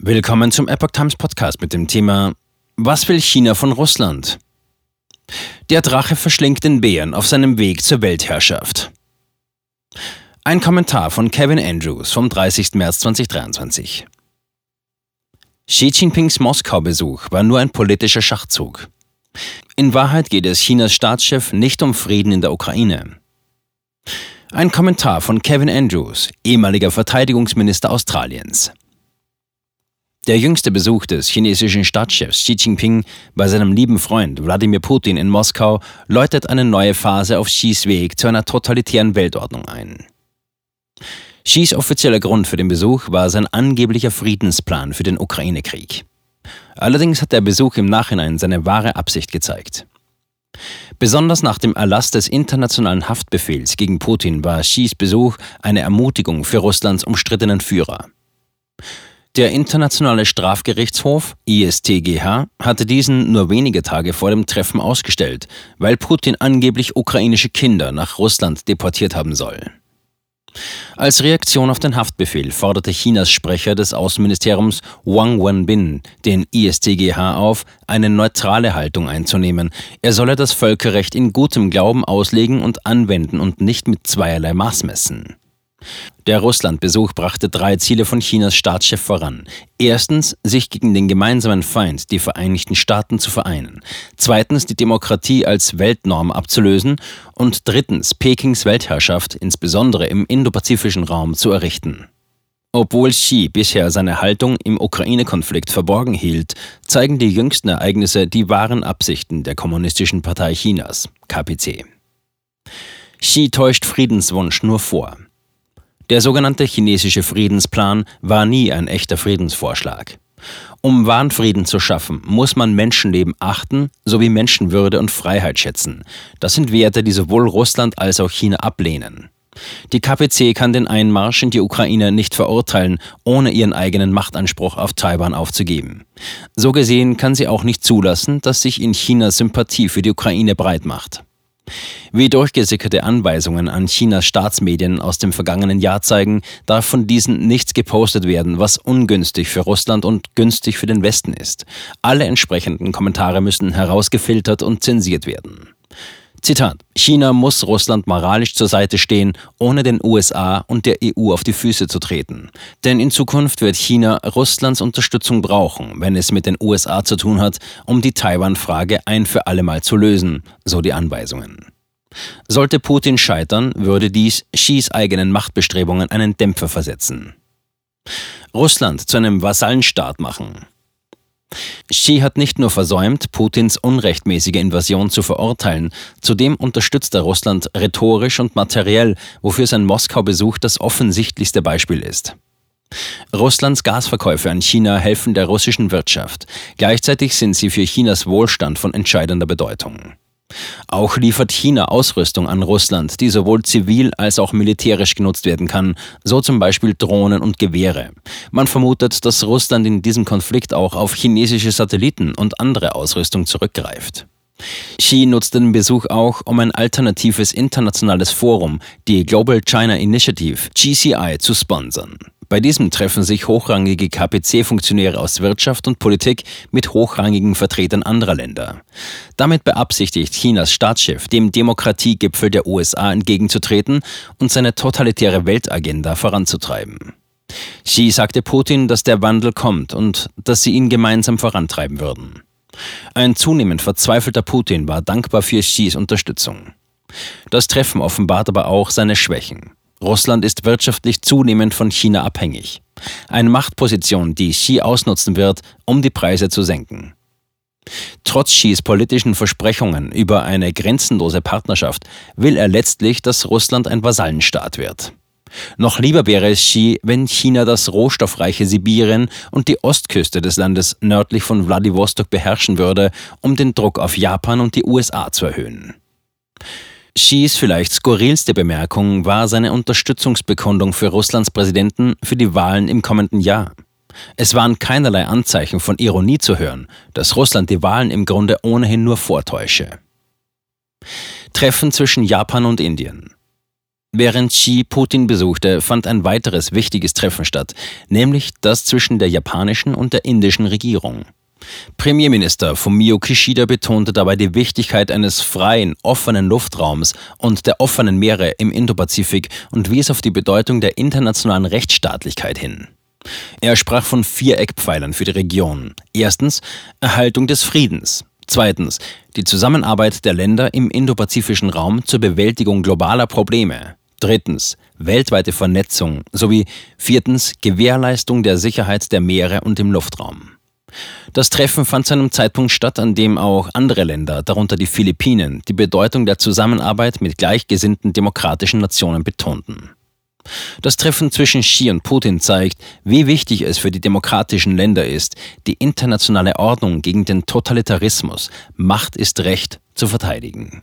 Willkommen zum Epoch Times Podcast mit dem Thema Was will China von Russland? Der Drache verschlingt den Bären auf seinem Weg zur Weltherrschaft. Ein Kommentar von Kevin Andrews vom 30. März 2023. Xi Jinpings Moskau-Besuch war nur ein politischer Schachzug. In Wahrheit geht es Chinas Staatschef nicht um Frieden in der Ukraine. Ein Kommentar von Kevin Andrews, ehemaliger Verteidigungsminister Australiens. Der jüngste Besuch des chinesischen Staatschefs Xi Jinping bei seinem lieben Freund Wladimir Putin in Moskau läutet eine neue Phase auf Xis Weg zu einer totalitären Weltordnung ein. Xis offizieller Grund für den Besuch war sein angeblicher Friedensplan für den Ukraine-Krieg. Allerdings hat der Besuch im Nachhinein seine wahre Absicht gezeigt. Besonders nach dem Erlass des internationalen Haftbefehls gegen Putin war Xis Besuch eine Ermutigung für Russlands umstrittenen Führer. Der Internationale Strafgerichtshof ISTGH hatte diesen nur wenige Tage vor dem Treffen ausgestellt, weil Putin angeblich ukrainische Kinder nach Russland deportiert haben soll. Als Reaktion auf den Haftbefehl forderte Chinas Sprecher des Außenministeriums Wang Wenbin den ISTGH auf, eine neutrale Haltung einzunehmen. Er solle das Völkerrecht in gutem Glauben auslegen und anwenden und nicht mit zweierlei Maß messen. Der Russlandbesuch brachte drei Ziele von Chinas Staatschef voran. Erstens, sich gegen den gemeinsamen Feind, die Vereinigten Staaten, zu vereinen. Zweitens, die Demokratie als Weltnorm abzulösen. Und drittens, Pekings Weltherrschaft, insbesondere im indopazifischen Raum, zu errichten. Obwohl Xi bisher seine Haltung im Ukraine-Konflikt verborgen hielt, zeigen die jüngsten Ereignisse die wahren Absichten der Kommunistischen Partei Chinas, KPC. Xi täuscht Friedenswunsch nur vor. Der sogenannte chinesische Friedensplan war nie ein echter Friedensvorschlag. Um wahren Frieden zu schaffen, muss man Menschenleben achten sowie Menschenwürde und Freiheit schätzen. Das sind Werte, die sowohl Russland als auch China ablehnen. Die KPC kann den Einmarsch in die Ukraine nicht verurteilen, ohne ihren eigenen Machtanspruch auf Taiwan aufzugeben. So gesehen kann sie auch nicht zulassen, dass sich in China Sympathie für die Ukraine breit macht. Wie durchgesickerte Anweisungen an Chinas Staatsmedien aus dem vergangenen Jahr zeigen, darf von diesen nichts gepostet werden, was ungünstig für Russland und günstig für den Westen ist. Alle entsprechenden Kommentare müssen herausgefiltert und zensiert werden. Zitat: China muss Russland moralisch zur Seite stehen, ohne den USA und der EU auf die Füße zu treten. Denn in Zukunft wird China Russlands Unterstützung brauchen, wenn es mit den USA zu tun hat, um die Taiwan-Frage ein für allemal zu lösen, so die Anweisungen. Sollte Putin scheitern, würde dies Xis eigenen Machtbestrebungen einen Dämpfer versetzen. Russland zu einem Vasallenstaat machen. Xi hat nicht nur versäumt, Putins unrechtmäßige Invasion zu verurteilen, zudem unterstützt er Russland rhetorisch und materiell, wofür sein Moskau-Besuch das offensichtlichste Beispiel ist. Russlands Gasverkäufe an China helfen der russischen Wirtschaft. Gleichzeitig sind sie für Chinas Wohlstand von entscheidender Bedeutung. Auch liefert China Ausrüstung an Russland, die sowohl zivil als auch militärisch genutzt werden kann, so zum Beispiel Drohnen und Gewehre. Man vermutet, dass Russland in diesem Konflikt auch auf chinesische Satelliten und andere Ausrüstung zurückgreift. Xi nutzt den Besuch auch, um ein alternatives internationales Forum, die Global China Initiative, GCI, zu sponsern. Bei diesem treffen sich hochrangige KPC-Funktionäre aus Wirtschaft und Politik mit hochrangigen Vertretern anderer Länder. Damit beabsichtigt Chinas Staatschef, dem Demokratiegipfel der USA entgegenzutreten und seine totalitäre Weltagenda voranzutreiben. Xi sagte Putin, dass der Wandel kommt und dass sie ihn gemeinsam vorantreiben würden. Ein zunehmend verzweifelter Putin war dankbar für Xis Unterstützung. Das Treffen offenbart aber auch seine Schwächen. Russland ist wirtschaftlich zunehmend von China abhängig. Eine Machtposition, die Xi ausnutzen wird, um die Preise zu senken. Trotz Xis politischen Versprechungen über eine grenzenlose Partnerschaft will er letztlich, dass Russland ein Vasallenstaat wird. Noch lieber wäre es Xi, wenn China das rohstoffreiche Sibirien und die Ostküste des Landes nördlich von Wladiwostok beherrschen würde, um den Druck auf Japan und die USA zu erhöhen. Xis vielleicht skurrilste Bemerkung war seine Unterstützungsbekundung für Russlands Präsidenten für die Wahlen im kommenden Jahr. Es waren keinerlei Anzeichen von Ironie zu hören, dass Russland die Wahlen im Grunde ohnehin nur vortäusche. Treffen zwischen Japan und Indien. Während Xi Putin besuchte, fand ein weiteres wichtiges Treffen statt, nämlich das zwischen der japanischen und der indischen Regierung. Premierminister Fumio Kishida betonte dabei die Wichtigkeit eines freien, offenen Luftraums und der offenen Meere im Indopazifik und wies auf die Bedeutung der internationalen Rechtsstaatlichkeit hin. Er sprach von vier Eckpfeilern für die Region. Erstens Erhaltung des Friedens. Zweitens die Zusammenarbeit der Länder im indopazifischen Raum zur Bewältigung globaler Probleme. Drittens weltweite Vernetzung sowie viertens Gewährleistung der Sicherheit der Meere und im Luftraum. Das Treffen fand zu einem Zeitpunkt statt, an dem auch andere Länder, darunter die Philippinen, die Bedeutung der Zusammenarbeit mit gleichgesinnten demokratischen Nationen betonten. Das Treffen zwischen Xi und Putin zeigt, wie wichtig es für die demokratischen Länder ist, die internationale Ordnung gegen den Totalitarismus, Macht ist Recht, zu verteidigen.